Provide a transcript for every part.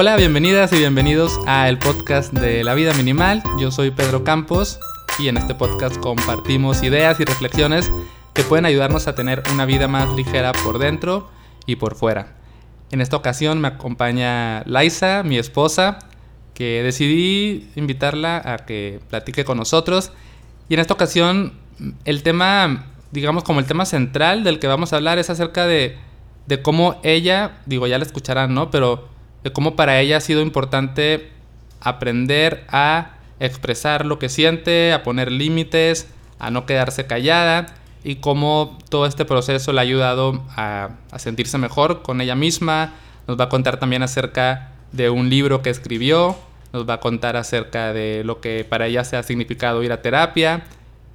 Hola, bienvenidas y bienvenidos a el podcast de La Vida Minimal. Yo soy Pedro Campos y en este podcast compartimos ideas y reflexiones que pueden ayudarnos a tener una vida más ligera por dentro y por fuera. En esta ocasión me acompaña Laisa, mi esposa, que decidí invitarla a que platique con nosotros. Y en esta ocasión el tema, digamos como el tema central del que vamos a hablar es acerca de, de cómo ella, digo ya la escucharán, ¿no? Pero de cómo para ella ha sido importante aprender a expresar lo que siente, a poner límites, a no quedarse callada y cómo todo este proceso le ha ayudado a, a, sentirse mejor con ella misma. Nos va a contar también acerca de un libro que escribió, nos va a contar acerca de lo que para ella se ha significado ir a terapia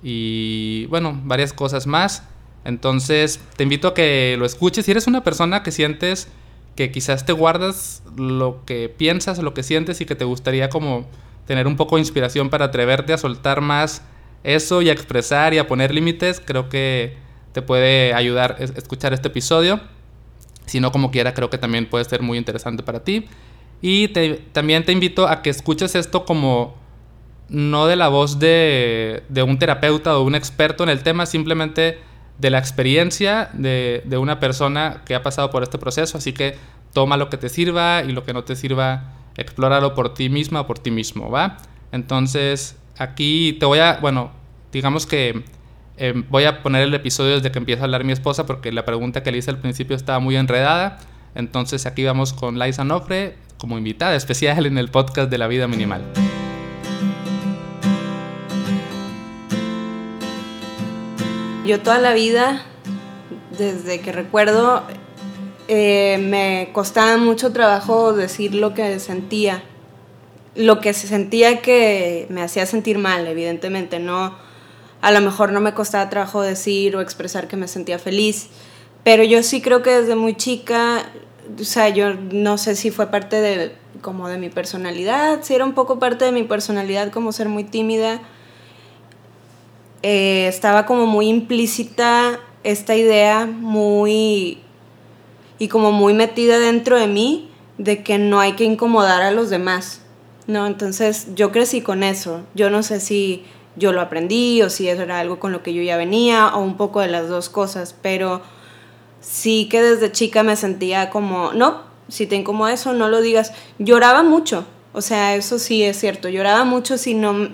y bueno, varias cosas más. Entonces te invito a que lo escuches. Si eres una persona que sientes que quizás te guardas lo que piensas, lo que sientes y que te gustaría como tener un poco de inspiración para atreverte a soltar más eso y a expresar y a poner límites, creo que te puede ayudar escuchar este episodio. Si no, como quiera, creo que también puede ser muy interesante para ti. Y también te invito a que escuches esto como no de la voz de, de un terapeuta o un experto en el tema, simplemente de la experiencia de, de, una persona que ha pasado por este proceso. Así que toma lo que te sirva y lo que no te sirva, explóralo por ti misma o por ti mismo, ¿va? Entonces, aquí te voy a, bueno, digamos que eh, voy a poner el episodio desde que empieza a hablar mi esposa porque la pregunta que le hice al principio estaba muy enredada. Entonces aquí vamos con Liza Nofre como invitada especial en el podcast de la vida minimal. Yo toda la vida, desde que recuerdo, eh, me costaba mucho trabajo decir lo que sentía. Lo que se sentía que me hacía sentir mal, evidentemente. No, a lo mejor no me costaba trabajo decir o expresar que me sentía feliz. Pero yo sí creo que desde muy chica, o sea, yo no sé si fue parte de como de mi personalidad, si era un poco parte de mi personalidad como ser muy tímida eh, estaba como muy implícita esta idea muy y como muy metida dentro de mí de que no hay que incomodar a los demás, ¿no? Entonces yo crecí con eso. Yo no sé si yo lo aprendí o si eso era algo con lo que yo ya venía o un poco de las dos cosas, pero sí que desde chica me sentía como, no, si te incomoda eso, no lo digas. Lloraba mucho, o sea, eso sí es cierto, lloraba mucho si no,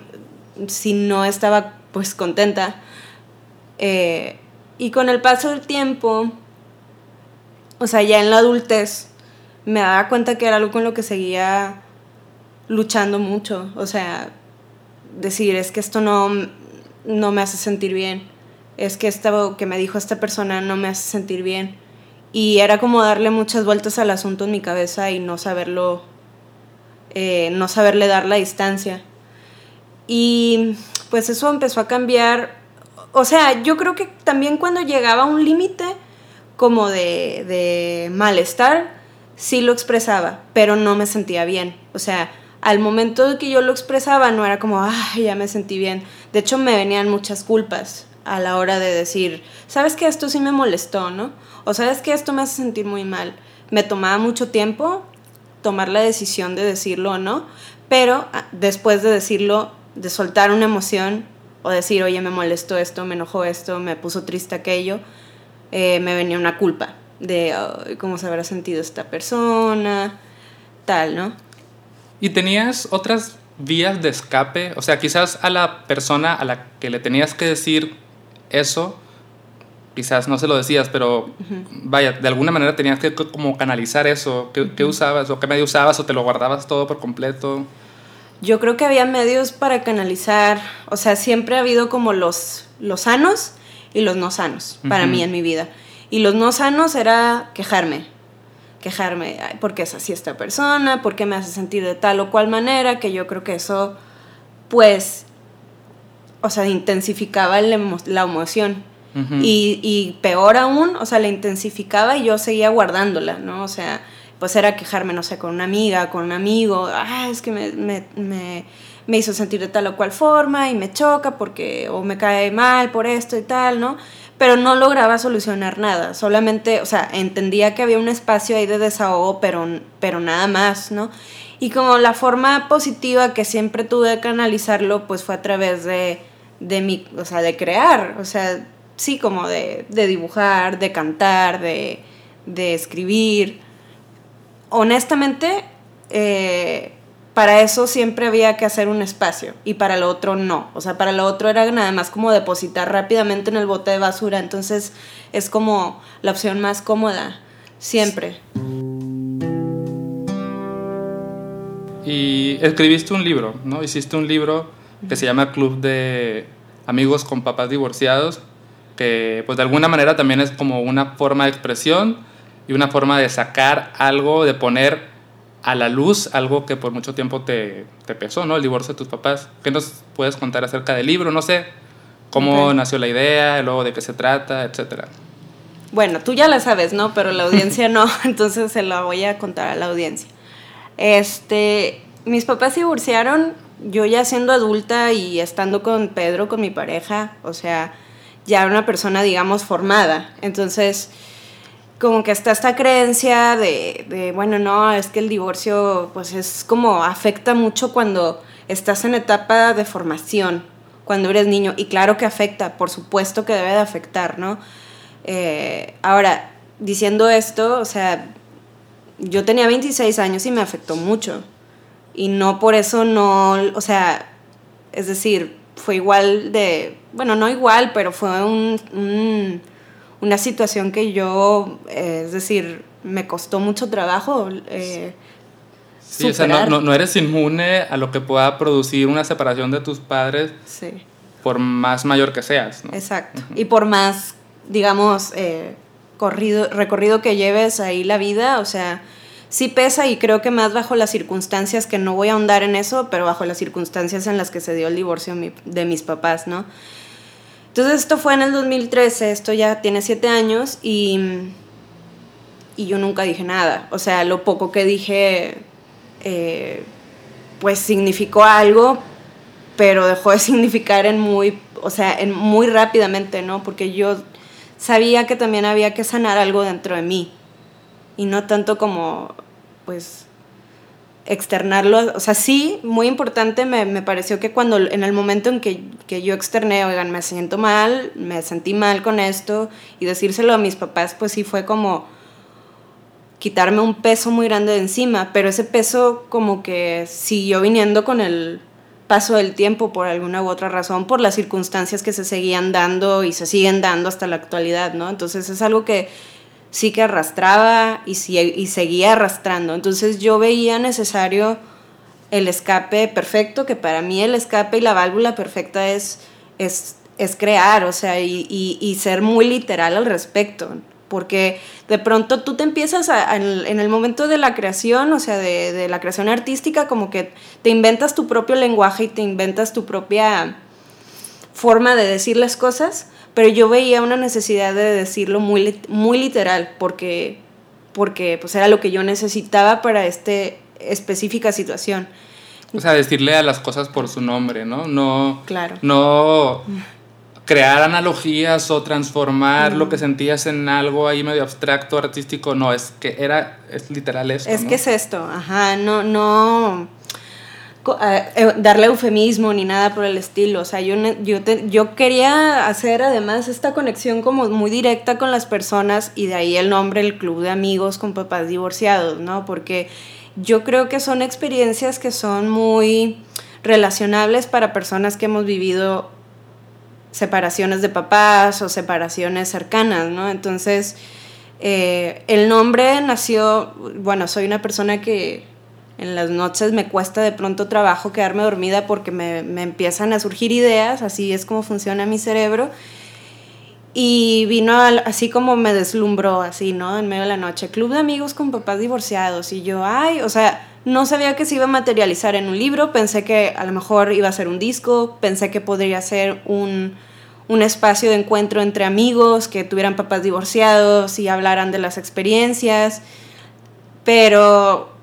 si no estaba pues contenta. Eh, y con el paso del tiempo, o sea, ya en la adultez, me daba cuenta que era algo con lo que seguía luchando mucho. O sea, decir, es que esto no, no me hace sentir bien. Es que esto que me dijo esta persona no me hace sentir bien. Y era como darle muchas vueltas al asunto en mi cabeza y no saberlo, eh, no saberle dar la distancia. Y pues eso empezó a cambiar. O sea, yo creo que también cuando llegaba a un límite como de, de malestar, sí lo expresaba, pero no me sentía bien. O sea, al momento que yo lo expresaba no era como, ay, ya me sentí bien. De hecho, me venían muchas culpas a la hora de decir, ¿sabes que esto sí me molestó, no? O sabes que esto me hace sentir muy mal. Me tomaba mucho tiempo tomar la decisión de decirlo o no, pero ah, después de decirlo de soltar una emoción o decir, oye, me molestó esto, me enojó esto, me puso triste aquello, eh, me venía una culpa de cómo se habrá sentido esta persona, tal, ¿no? ¿Y tenías otras vías de escape? O sea, quizás a la persona a la que le tenías que decir eso, quizás no se lo decías, pero vaya, de alguna manera tenías que como canalizar eso. ¿Qué, ¿Qué, usabas o qué medio usabas o te lo guardabas todo por completo? Yo creo que había medios para canalizar, o sea, siempre ha habido como los, los sanos y los no sanos para mí en mi vida. Y los no sanos era quejarme, quejarme, ¿por qué es así esta persona? ¿Por qué me hace sentir de tal o cual manera? Que yo creo que eso, pues, o sea, intensificaba la emoción. y, y peor aún, o sea, la intensificaba y yo seguía guardándola, ¿no? O sea, pues era quejarme, no sé, con una amiga, con un amigo, ah, es que me, me, me, me, hizo sentir de tal o cual forma y me choca porque, o me cae mal por esto y tal, ¿no? pero no lograba solucionar nada, solamente, o sea, entendía que había un espacio ahí de desahogo, pero, pero nada más, ¿no? Y como la forma positiva que siempre tuve de canalizarlo, pues fue a través de, de mi, o sea, de crear, o sea, sí, como de, de dibujar, de cantar, de, de escribir. Honestamente, eh, para eso siempre había que hacer un espacio y para lo otro no. O sea, para lo otro era nada más como depositar rápidamente en el bote de basura. Entonces es como la opción más cómoda, siempre. Y escribiste un libro, ¿no? Hiciste un libro que se llama Club de Amigos con Papás Divorciados, que pues de alguna manera también es como una forma de expresión y una forma de sacar algo, de poner a la luz algo que por mucho tiempo te, te, pesó, ¿no? El divorcio de tus papás. ¿Qué nos puedes contar acerca del libro? No sé, cómo nació la idea, luego de qué se trata, etcétera. Bueno, tú ya la sabes, ¿no? Pero la audiencia no, entonces se la voy a contar a la audiencia. Este, mis papás se divorciaron, yo ya siendo adulta y estando con Pedro, con mi pareja, o sea, ya una persona, digamos, formada. Entonces, como que está esta creencia de, bueno, no, es que el divorcio pues es como afecta mucho cuando estás en etapa de formación, cuando eres niño, y claro que afecta, por supuesto que debe de afectar, ¿no? Eh, ahora, diciendo esto, o sea, yo tenía 26 años y me afectó mucho, y no por eso no, o sea, es decir, fue igual de, bueno, no igual, pero fue un una situación que yo, eh, es decir, me costó mucho trabajo. Eh, sí, o sea, no, no, eres inmune a lo que pueda producir una separación de tus padres. Sí. Por más mayor que seas. ¿no? Exacto. Y por más, digamos, eh, corrido, recorrido que lleves ahí la vida, o sea, sí pesa y creo que más bajo las circunstancias, que no voy a ahondar en eso, pero bajo las circunstancias en las que se dio el divorcio de mis papás, ¿no? Entonces esto fue en el 2013, esto ya tiene siete años y, y yo nunca dije nada. O sea, lo poco que dije, eh, pues significó algo, pero dejó de significar en muy, o sea, en muy rápidamente, ¿no? Porque yo sabía que también había que sanar algo dentro de mí y no tanto como, pues, externarlo, o sea, sí, muy importante, me, me, pareció que cuando, en el momento en que, que, yo externé, oigan, me siento mal, me sentí mal con esto, y decírselo a mis papás, pues sí fue como quitarme un peso muy grande de encima, pero ese peso como que siguió viniendo con el paso del tiempo por alguna u otra razón, por las circunstancias que se seguían dando y se siguen dando hasta la actualidad, ¿no? Entonces es algo que sí que arrastraba y, y seguía arrastrando. Entonces yo veía necesario el escape perfecto, que para mí el escape y la válvula perfecta es, es, es crear, o sea, y, y, ser muy literal al respecto. Porque de pronto tú te empiezas a, en, el momento de la creación, o sea, de, de la creación artística, como que te inventas tu propio lenguaje y te inventas tu propia forma de decir las cosas pero yo veía una necesidad de decirlo muy, muy literal, porque, porque pues era lo que yo necesitaba para esta específica situación. O sea, decirle a las cosas por su nombre, ¿no? No, claro. no crear analogías o transformar lo que sentías en algo ahí medio abstracto, artístico, no, es que era, es literal eso. Es que es esto, ajá, no, no darle eufemismo ni nada por el estilo. O sea, yo, yo, yo quería hacer además esta conexión como muy directa con las personas y de ahí el nombre, el club de amigos con papás divorciados, ¿no? Porque yo creo que son experiencias que son muy relacionables para personas que hemos vivido separaciones de papás o separaciones cercanas, ¿no? Entonces, eh, el nombre nació, bueno, soy una persona que en las noches me cuesta de pronto trabajo quedarme dormida porque me, me empiezan a surgir ideas, así es como funciona mi cerebro. Y vino así como me deslumbró, así, ¿no? En medio de la noche, club de amigos con papás divorciados. Y yo, ay, o sea, no sabía que se iba a materializar en un libro, pensé que a lo mejor iba a ser un disco, pensé que podría ser un, un espacio de encuentro entre amigos que tuvieran papás divorciados y hablaran de las experiencias. Pero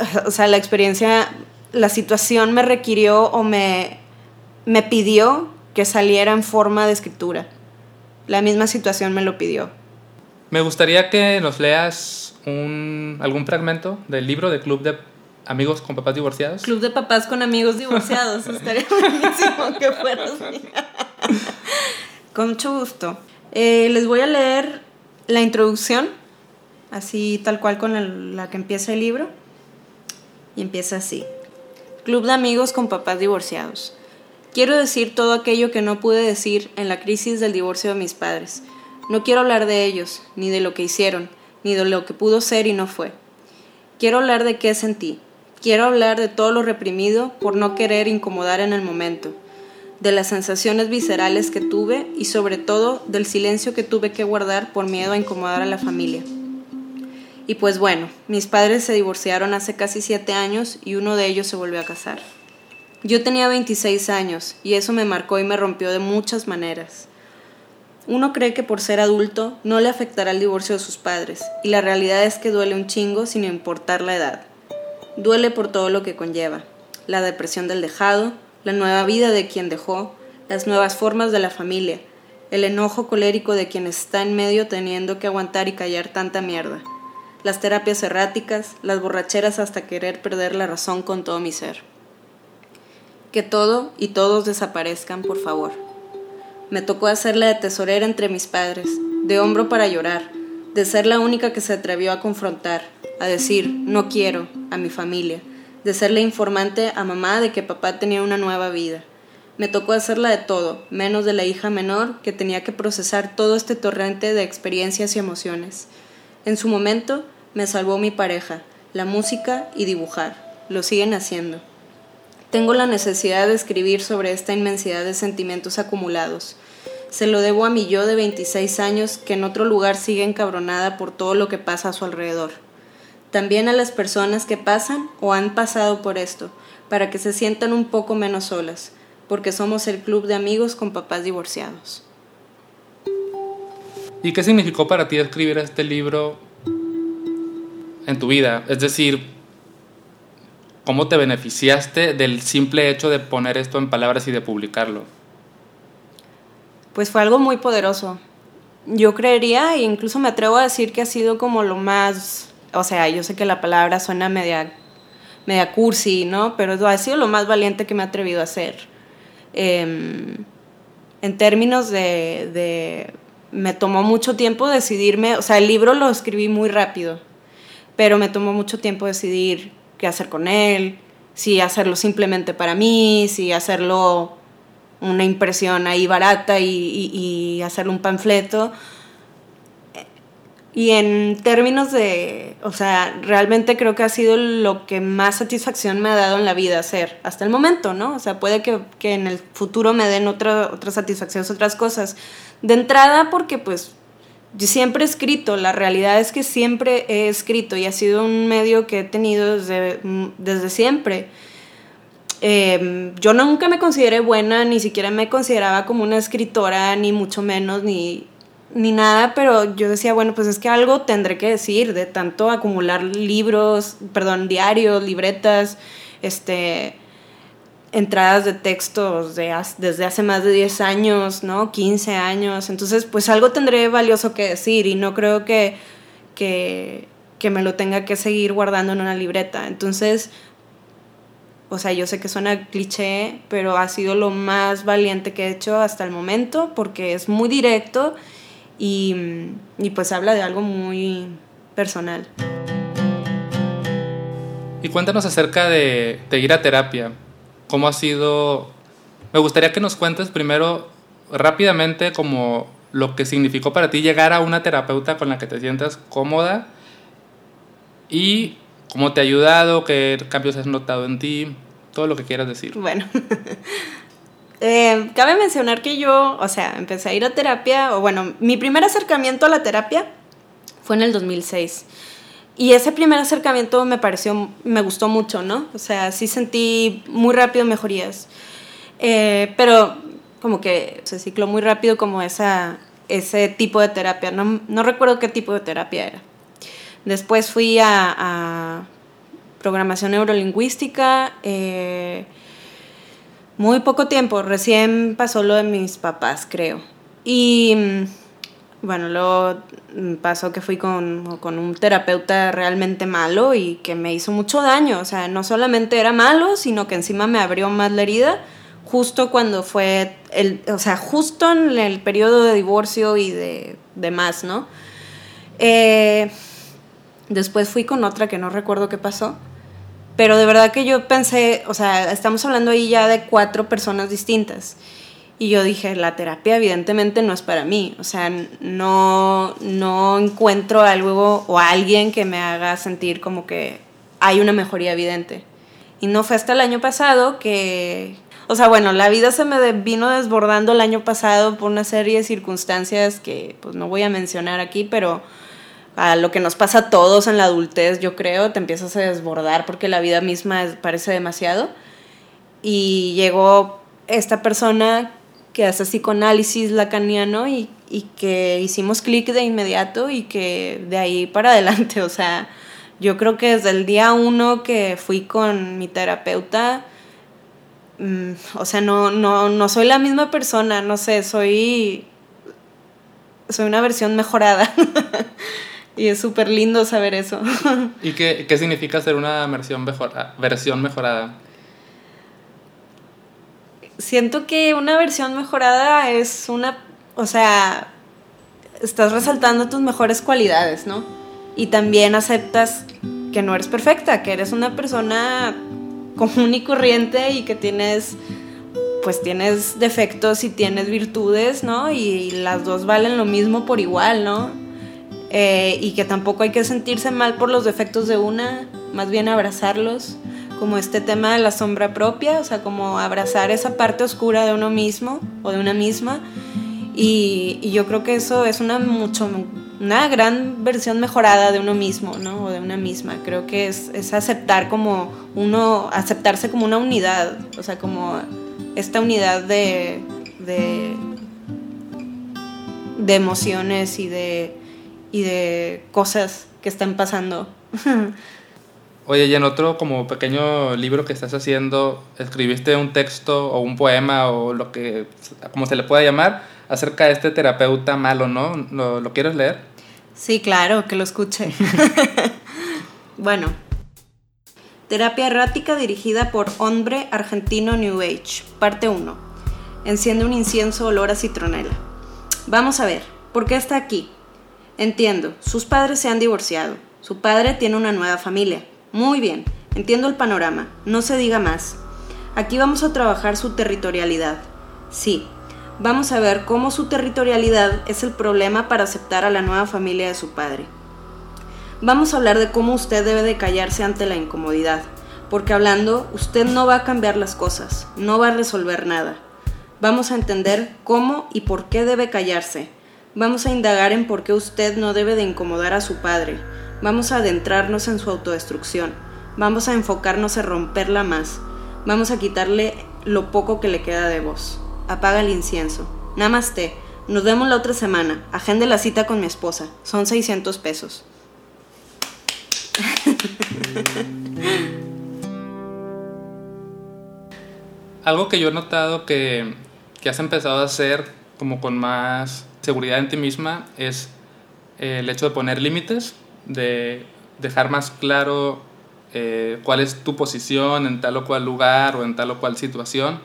o sea, la experiencia, la situación me requirió o me, me pidió que saliera en forma de escritura. la misma situación me lo pidió. Me gustaría que nos leas un, algún fragmento del libro de Club de Amigos con Papás Divorciados. Club de Papás con Amigos Divorciados. Estaría buenísimo que fuera así. con mucho gusto. Eh, les voy a leer la introducción, así tal cual con la que empieza el libro. Y empieza así. Club de Amigos con Papás Divorciados. Quiero decir todo aquello que no pude decir en la crisis del divorcio de mis padres. No quiero hablar de ellos, ni de lo que hicieron, ni de lo que pudo ser y no fue. Quiero hablar de qué sentí. Quiero hablar de todo lo reprimido por no querer incomodar en el momento, de las sensaciones viscerales que tuve y sobre todo del silencio que tuve que guardar por miedo a incomodar a la familia. Y pues bueno, mis padres se divorciaron hace casi siete años y uno de ellos se volvió a casar. Yo tenía 26 años y eso me marcó y me rompió de muchas maneras. Uno cree que por ser adulto no le afectará el divorcio de sus padres y la realidad es que duele un chingo sin importar la edad. Duele por todo lo que conlleva, la depresión del dejado, la nueva vida de quien dejó, las nuevas formas de la familia, el enojo colérico de quien está en medio teniendo que aguantar y callar tanta mierda, las terapias erráticas, las borracheras hasta querer perder la razón con todo mi ser. Que todo y todos desaparezcan, por favor. Me tocó hacerla de tesorera entre mis padres, de hombro para llorar, de ser la única que se atrevió a confrontar, a decir no quiero a mi familia, de ser la informante a mamá de que papá tenía una nueva vida. Me tocó hacerla de todo, menos de la hija menor que tenía que procesar todo este torrente de experiencias y emociones. En su momento me salvó mi pareja, la música y dibujar. Lo siguen haciendo. Tengo la necesidad de escribir sobre esta inmensidad de sentimientos acumulados. Se lo debo a mi yo de 26 años que en otro lugar sigue encabronada por todo lo que pasa a su alrededor. También a las personas que pasan o han pasado por esto, para que se sientan un poco menos solas, porque somos el club de amigos con papás divorciados. ¿Y qué significó para ti escribir este libro en tu vida? Es decir, ¿Cómo te beneficiaste del simple hecho de poner esto en palabras y de publicarlo? Pues fue algo muy poderoso. Yo creería, e incluso me atrevo a decir que ha sido como lo más, o sea, yo sé que la palabra suena media, media cursi, ¿no? Pero ha sido lo más valiente que me he atrevido a hacer. Em, en términos de, de, me tomó mucho tiempo decidirme, o sea, el libro lo escribí muy rápido, pero me tomó mucho tiempo decidir qué hacer con él, si hacerlo simplemente para mí, si hacerlo una impresión ahí barata y, y, hacerlo un panfleto. Y en términos de, o sea, realmente creo que ha sido lo que más satisfacción me ha dado en la vida hacer hasta el momento, ¿no? O sea, puede que, que en el futuro me den otra, otras satisfacciones, otras cosas. De entrada, porque pues yo siempre he escrito, la realidad es que siempre he escrito y ha sido un medio que he tenido desde, desde siempre. Em, yo nunca me consideré buena, ni siquiera me consideraba como una escritora, ni mucho menos, ni, ni nada, pero yo decía, bueno, pues es que algo tendré que decir de tanto acumular libros, perdón, diarios, libretas, este, entradas de textos de, desde hace más de 10 años, ¿no? 15 años. Entonces, pues algo tendré valioso que decir y no creo que, que, que, me lo tenga que seguir guardando en una libreta. Entonces, o sea, yo sé que suena cliché, pero ha sido lo más valiente que he hecho hasta el momento porque es muy directo y, y pues habla de algo muy personal. Y cuéntanos acerca de, de ir a terapia. ¿Cómo ha sido? Me gustaría que nos cuentes primero rápidamente como lo que significó para ti llegar a una terapeuta con la que te sientas cómoda y cómo te ha ayudado, qué cambios has notado en ti, todo lo que quieras decir. Bueno, eh, cabe mencionar que yo, o sea, empecé a ir a terapia, o bueno, mi primer acercamiento a la terapia fue en el 2006. Y ese primer acercamiento me pareció, me gustó mucho, ¿no? O sea, sí sentí muy rápido mejorías. Eh, pero como que se cicló muy rápido como esa, ese tipo de terapia. No, no recuerdo qué tipo de terapia era. Después fui a, a programación neurolingüística. Eh, muy poco tiempo, recién pasó lo de mis papás, creo. Y bueno, luego pasó que fui con, con, un terapeuta realmente malo y que me hizo mucho daño. O sea, no solamente era malo, sino que encima me abrió más la herida justo cuando fue, el, o sea, justo en el periodo de divorcio y de, de más, ¿no? Eh, después fui con otra que no recuerdo qué pasó. Pero de verdad que yo pensé, o sea, estamos hablando ahí ya de cuatro personas distintas. Y yo dije, la terapia evidentemente no es para mí. O sea, no, no encuentro algo o alguien que me haga sentir como que hay una mejoría evidente. Y no fue hasta el año pasado que... O sea, bueno, la vida se me vino desbordando el año pasado por una serie de circunstancias que pues no voy a mencionar aquí, pero a lo que nos pasa a todos en la adultez, yo creo, te empiezas a desbordar porque la vida misma parece demasiado. Y llegó esta persona que hace psicoanálisis lacaniano y, y que hicimos clic de inmediato y que de ahí para adelante, o sea, yo creo que desde el día uno que fui con mi terapeuta, mm, o sea, no, no, no soy la misma persona, no sé, soy, soy una versión mejorada. y es súper lindo saber eso. ¿Y qué, qué, significa ser una versión, versión mejorada? Siento que una versión mejorada es una, o sea, estás resaltando tus mejores cualidades, ¿no? Y también aceptas que no eres perfecta, que eres una persona común y corriente y que tienes, pues tienes defectos y tienes virtudes, ¿no? Y, las dos valen lo mismo por igual, ¿no? Eh, y que tampoco hay que sentirse mal por los defectos de una, más bien abrazarlos como este tema de la sombra propia, o sea, como abrazar esa parte oscura de uno mismo o de una misma. Y, yo creo que eso es una mucho una gran versión mejorada de uno mismo, ¿no? O de una misma. Creo que es, es aceptar como uno, aceptarse como una unidad, o sea, como esta unidad de, de, de emociones y de, y de cosas que están pasando. Oye, y en otro como pequeño libro que estás haciendo, escribiste un texto o un poema o lo que, como se le pueda llamar, acerca de este terapeuta malo, ¿no? ¿Lo, lo quieres leer? Sí, claro, que lo escuche. bueno, terapia errática dirigida por hombre argentino New Age, parte 1. Enciende un incienso olor a citronela. Vamos a ver, ¿por qué está aquí? Entiendo, sus padres se han divorciado. Su padre tiene una nueva familia. Muy bien, entiendo el panorama, no se diga más. Aquí vamos a trabajar su territorialidad. Sí, vamos a ver cómo su territorialidad es el problema para aceptar a la nueva familia de su padre. Vamos a hablar de cómo usted debe de callarse ante la incomodidad, porque hablando usted no va a cambiar las cosas, no va a resolver nada. Vamos a entender cómo y por qué debe callarse. Vamos a indagar en por qué usted no debe de incomodar a su padre, Vamos a adentrarnos en su autodestrucción. Vamos a enfocarnos en romperla más. Vamos a quitarle lo poco que le queda de voz. Apaga el incienso. Namaste. Nos vemos la otra semana. Agende la cita con mi esposa. Son 600 pesos. Algo que yo he notado que, que has empezado a hacer como con más seguridad en ti misma es el hecho de poner límites de dejar más claro eh, cuál es tu posición en tal o cual lugar o en tal o cual situación.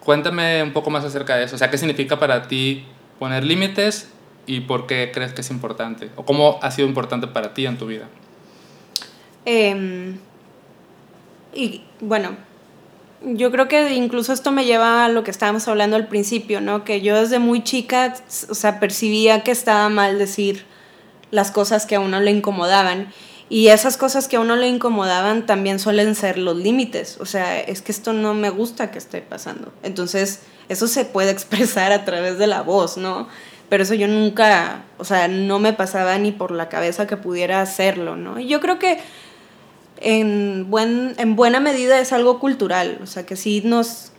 Cuéntame un poco más acerca de eso. O sea, ¿qué significa para ti poner límites y por qué crees que es importante? ¿O cómo ha sido importante para ti en tu vida? Em, y bueno, yo creo que incluso esto me lleva a lo que estábamos hablando al principio, ¿no? Que yo desde muy chica, o sea, percibía que estaba mal decir las cosas que a uno le incomodaban. Y esas cosas que a uno le incomodaban también suelen ser los límites. O sea, es que esto no me gusta que esté pasando. Entonces, eso se puede expresar a través de la voz, ¿no? Pero eso yo nunca, o sea, no me pasaba ni por la cabeza que pudiera hacerlo, ¿no? Y yo creo que en, buen, en buena medida es algo cultural. O sea, que sí nos,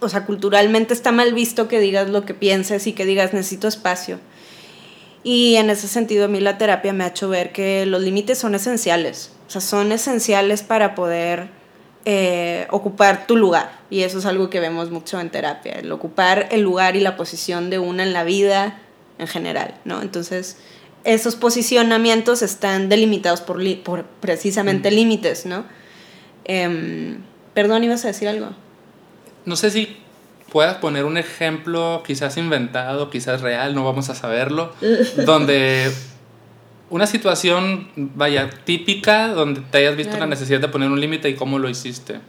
o sea, culturalmente está mal visto que digas lo que pienses y que digas necesito espacio. Y en ese sentido a mí la terapia me ha hecho ver que los límites son esenciales, o sea, son esenciales para poder eh, ocupar tu lugar. Y eso es algo que vemos mucho en terapia, el ocupar el lugar y la posición de una en la vida en general, ¿no? Entonces, esos posicionamientos están delimitados por, por precisamente límites, ¿no? Em, perdón, ibas a decir algo. No sé si puedas poner un ejemplo, quizás inventado, quizás real, no vamos a saberlo, donde una situación, vaya, típica, donde te hayas visto la necesidad de poner un límite y cómo lo hiciste.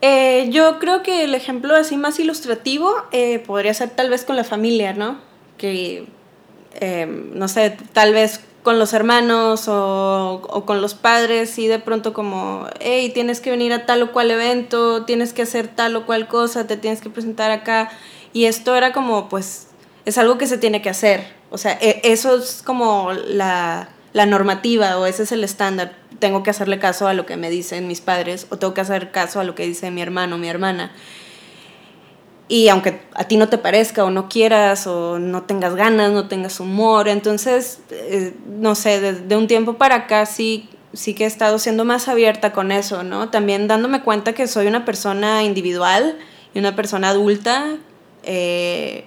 Eh, yo creo que el ejemplo así más ilustrativo eh, podría ser tal vez con la familia, ¿no? Que, eh, no sé, tal vez con los hermanos o, o, con los padres y de pronto como, hey, tienes que venir a tal o cual evento, tienes que hacer tal o cual cosa, te tienes que presentar acá. Y esto era como, pues, es algo que se tiene que hacer. O sea, e, eso es como la, la normativa o ese es el estándar. Tengo que hacerle caso a lo que me dicen mis padres o tengo que hacer caso a lo que dice mi hermano mi hermana. Y aunque a ti no te parezca o no quieras o no tengas ganas, no tengas humor, entonces, eh, no sé, de, un tiempo para acá sí, sí que he estado siendo más abierta con eso, ¿no? También dándome cuenta que soy una persona individual y una persona adulta, eh,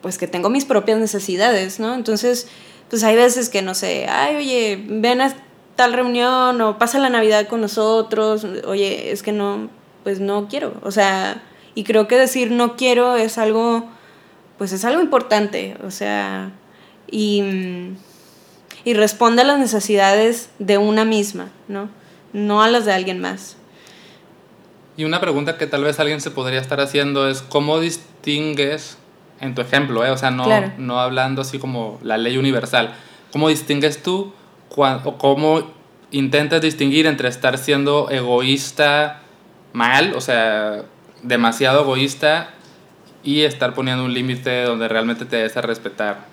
pues que tengo mis propias necesidades, ¿no? Entonces, pues hay veces que, no sé, ay, oye, ven a tal reunión o pasa la Navidad con nosotros, oye, es que no, pues no quiero, o sea y creo que decir no quiero es algo, pues es algo importante, o sea, y, y responde a las necesidades de una misma, ¿no? No a las de alguien más. Y una pregunta que tal vez alguien se podría estar haciendo es, ¿cómo distingues, en tu ejemplo, eh? o sea, no, no hablando así como la ley universal, ¿cómo distingues tú o cómo intentas distinguir entre estar siendo egoísta mal, o sea, demasiado egoísta y estar poniendo un límite donde realmente te des a respetar.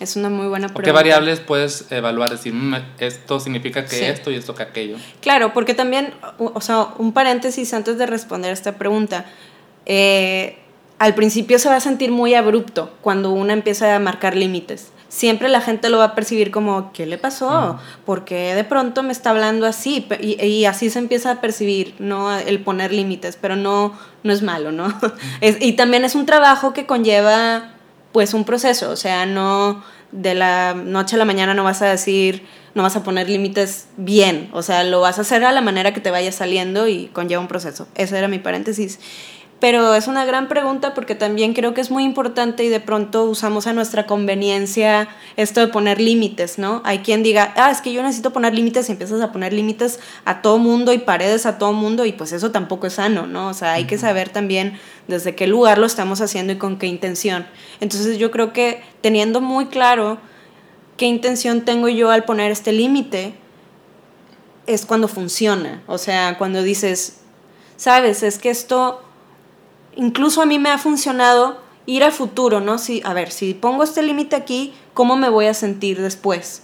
Es una muy buena pregunta. ¿Qué variables puedes evaluar? Decir, mm, esto significa que esto y esto que aquello. Claro, porque también, o sea, un paréntesis antes de responder esta pregunta. Eh, al principio se va a sentir muy abrupto cuando uno empieza a marcar límites siempre la gente lo va a percibir como, ¿qué le pasó? Porque de pronto me está hablando así? Y, así se empieza a percibir, ¿no? El poner límites, pero no, no es malo, ¿no? y también es un trabajo que conlleva, pues, un proceso, o sea, no de la noche a la mañana no vas a decir, no vas a poner límites bien, o sea, lo vas a hacer a la manera que te vaya saliendo y conlleva un proceso. Ese era mi paréntesis. Pero es una gran pregunta porque también creo que es muy importante y de pronto usamos a nuestra conveniencia esto de poner límites, ¿no? Hay quien diga, ah, es que yo necesito poner límites y empiezas a poner límites a todo mundo y paredes a todo mundo y pues eso tampoco es sano, ¿no? O sea, hay que saber también desde qué lugar lo estamos haciendo y con qué intención. Entonces yo creo que teniendo muy claro qué intención tengo yo al poner este límite, es cuando funciona. O sea, cuando dices, sabes, es que esto incluso a mí me ha funcionado ir al futuro, ¿no? Si, a ver, si pongo este límite aquí, ¿cómo me voy a sentir después?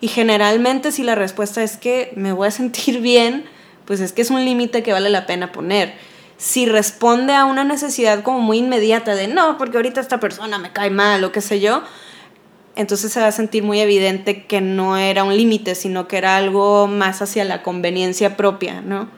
Y generalmente si la respuesta es que me voy a sentir bien, pues es que es un límite que vale la pena poner. Si responde a una necesidad como muy inmediata de no, porque ahorita esta persona me cae mal o qué sé yo, entonces se va a sentir muy evidente que no era un límite, sino que era algo más hacia la conveniencia propia, ¿no?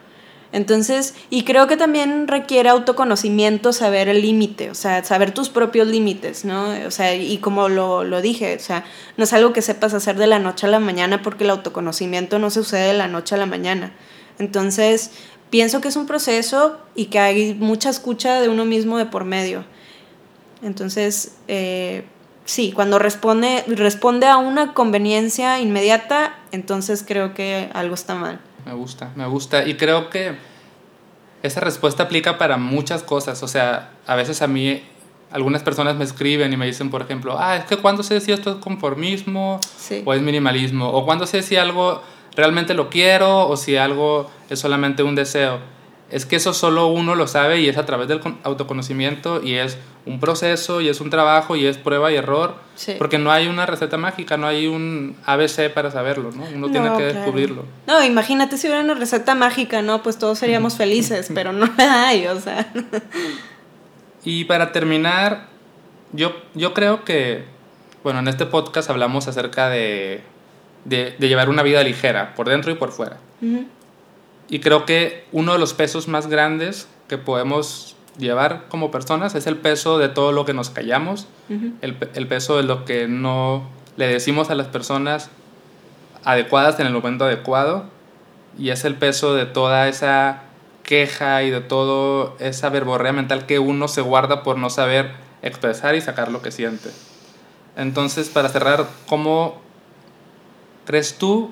Entonces, y creo que también requiere autoconocimiento saber el límite, o sea, saber tus propios límites, ¿no? O sea, y como lo, lo, dije, o sea, no es algo que sepas hacer de la noche a la mañana porque el autoconocimiento no sucede de la noche a la mañana. Entonces, pienso que es un proceso y que hay mucha escucha de uno mismo de por medio. Entonces, eh, sí, cuando responde, responde a una conveniencia inmediata, entonces creo que algo está mal me gusta, me gusta. Y creo que esa respuesta aplica para muchas cosas. O sea, a veces a mí algunas personas me escriben y me dicen, por ejemplo, ah, es que cuando sé si esto es conformismo o es minimalismo, o cuando sé si algo realmente lo quiero o si algo es solamente un deseo es que eso solo uno lo sabe y es a través del autoconocimiento y es un proceso y es un trabajo y es prueba y error, porque no hay una receta mágica, no hay un ABC para saberlo, ¿no? Uno tiene que descubrirlo. No, imagínate si hubiera una receta mágica, ¿no? Pues todos seríamos felices, pero no la hay, o sea. y para terminar, yo, yo creo que, bueno, en este podcast hablamos acerca de, de, llevar una vida ligera, por dentro y por fuera. Y creo que uno de los pesos más grandes que podemos llevar como personas es el peso de todo lo que nos callamos, el, el, peso de lo que no le decimos a las personas adecuadas en el momento adecuado y es el peso de toda esa queja y de toda esa verborrea mental que uno se guarda por no saber expresar y sacar lo que siente. Entonces, para cerrar, ¿cómo crees tú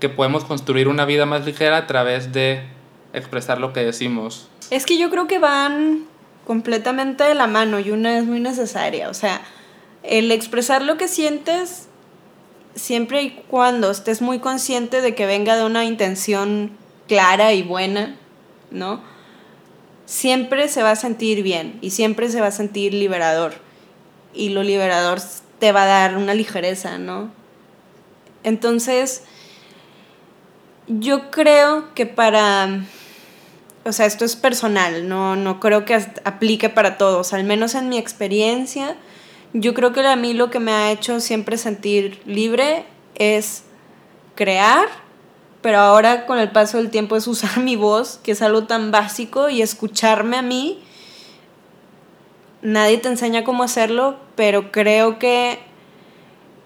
que podemos construir una vida más ligera a través de expresar lo que decimos? Es que yo creo que van completamente de la mano y una es muy necesaria. O sea, el expresar lo que sientes siempre y cuando estés muy consciente de que venga de una intención clara y buena, ¿no? Siempre se va a sentir bien y siempre se va a sentir liberador. Y lo liberador te va a dar una ligereza, ¿no? Entonces, yo creo que para, o sea, esto es personal, no, no creo que aplique para todos, al menos en mi experiencia, yo creo que a mí lo que me ha hecho siempre sentir libre es crear, pero ahora con el paso del tiempo es usar mi voz, que es algo tan básico, y escucharme a mí. Nadie te enseña cómo hacerlo, pero creo que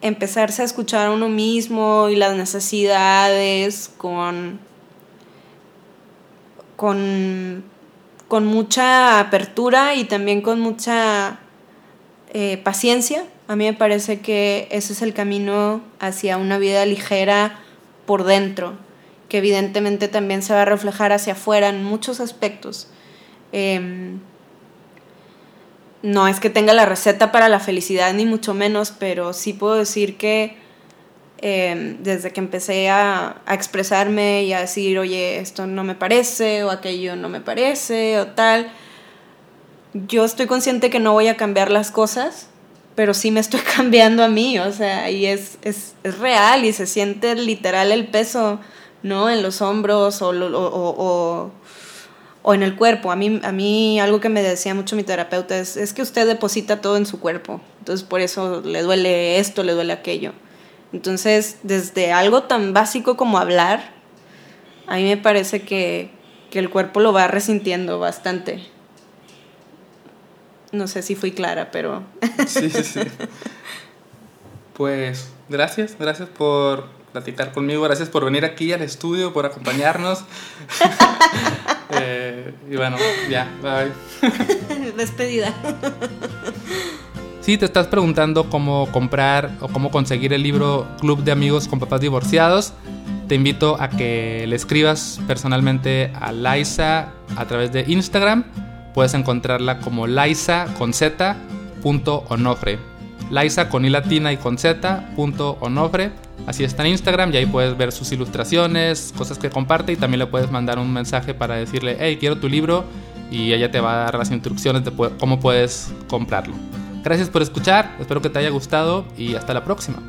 empezarse a escuchar a uno mismo y las necesidades con, con, con mucha apertura y también con mucha eh, paciencia. A mí me parece que ese es el camino hacia una vida ligera por dentro, que evidentemente también se va a reflejar hacia afuera en muchos aspectos. Em, no es que tenga la receta para la felicidad, ni mucho menos, pero sí puedo decir que em, desde que empecé a, a, expresarme y a decir, oye, esto no me parece, o aquello no me parece, o tal, yo estoy consciente que no voy a cambiar las cosas, pero sí me estoy cambiando a mí, o sea, y es, es, es real y se siente literal el peso, ¿no? En los hombros o, o, o o en el cuerpo. A mí, a mí algo que me decía mucho mi terapeuta es, es que usted deposita todo en su cuerpo, entonces por eso le duele esto, le duele aquello. Entonces, desde algo tan básico como hablar, a mí me parece que, que el cuerpo lo va resintiendo bastante. No sé si fui clara, pero... Sí, sí, sí. Pues gracias, gracias por platicar conmigo, gracias por venir aquí al estudio, por acompañarnos. Eh, y bueno, ya, bye. Despedida. Si te estás preguntando cómo comprar o cómo conseguir el libro Club de Amigos con Papás Divorciados, te invito a que le escribas personalmente a Laisa a través de Instagram. Puedes encontrarla como Laisa con Z punto onofre. Laisa con i latina y con Z punto onofre Así está en Instagram y ahí puedes ver sus ilustraciones, cosas que comparte y también le puedes mandar un mensaje para decirle, hey, quiero tu libro y ella te va a dar las instrucciones de cómo puedes comprarlo. Gracias por escuchar, espero que te haya gustado y hasta la próxima.